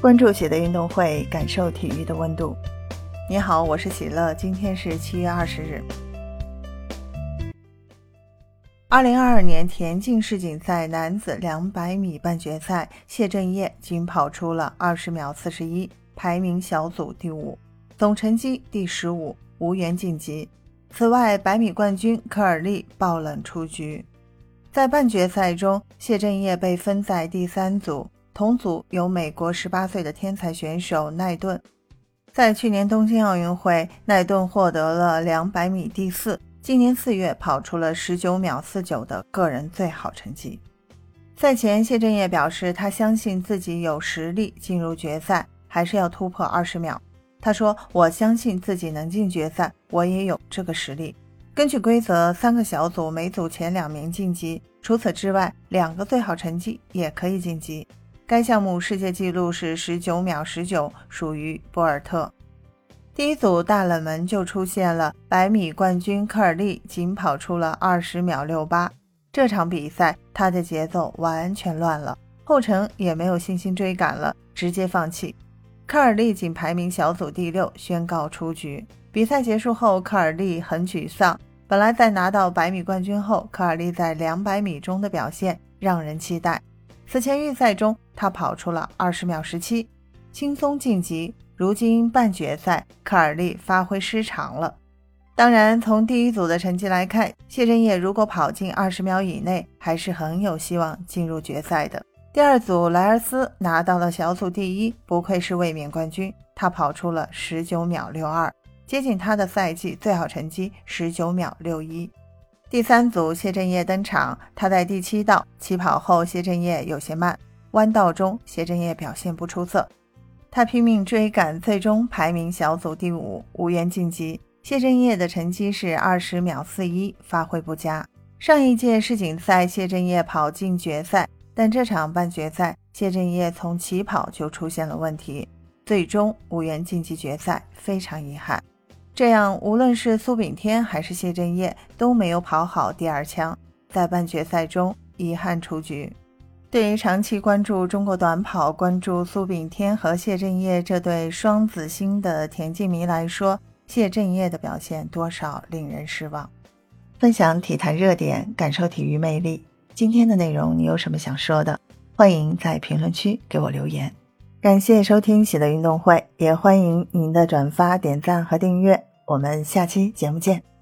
关注喜的运动会，感受体育的温度。你好，我是喜乐，今天是七月二十日。二零二二年田径世锦赛男子两百米半决赛，谢震业仅跑出了二十秒四十一，排名小组第五，总成绩第十五，无缘晋级。此外，百米冠军科尔利爆冷出局。在半决赛中，谢震业被分在第三组，同组有美国十八岁的天才选手奈顿。在去年东京奥运会，奈顿获得了两百米第四。今年四月跑出了十九秒四九的个人最好成绩。赛前，谢震业表示，他相信自己有实力进入决赛，还是要突破二十秒。他说：“我相信自己能进决赛，我也有这个实力。”根据规则，三个小组每组前两名晋级，除此之外，两个最好成绩也可以晋级。该项目世界纪录是十九秒十九，属于博尔特。第一组大冷门就出现了，百米冠军科尔利仅跑出了二十秒六八。这场比赛他的节奏完全乱了，后程也没有信心追赶了，直接放弃。科尔利仅排名小组第六，宣告出局。比赛结束后，科尔利很沮丧。本来在拿到百米冠军后，科尔利在两百米中的表现让人期待。此前预赛中，他跑出了二十秒十七，轻松晋级。如今半决赛，科尔利发挥失常了。当然，从第一组的成绩来看，谢震业如果跑进二十秒以内，还是很有希望进入决赛的。第二组，莱尔斯拿到了小组第一，不愧是卫冕冠军，他跑出了十九秒六二，接近他的赛季最好成绩十九秒六一。第三组，谢震业登场，他在第七道起跑后，谢震业有些慢，弯道中谢震业表现不出色。他拼命追赶，最终排名小组第五，无缘晋级。谢震业的成绩是二十秒四一，发挥不佳。上一届世锦赛，谢震业跑进决赛，但这场半决赛，谢震业从起跑就出现了问题，最终无缘晋级决赛，非常遗憾。这样，无论是苏炳添还是谢震业都没有跑好第二枪，在半决赛中遗憾出局。对于长期关注中国短跑、关注苏炳添和谢震业这对双子星的田径迷来说，谢震业的表现多少令人失望。分享体坛热点，感受体育魅力。今天的内容你有什么想说的？欢迎在评论区给我留言。感谢收听喜乐运动会，也欢迎您的转发、点赞和订阅。我们下期节目见。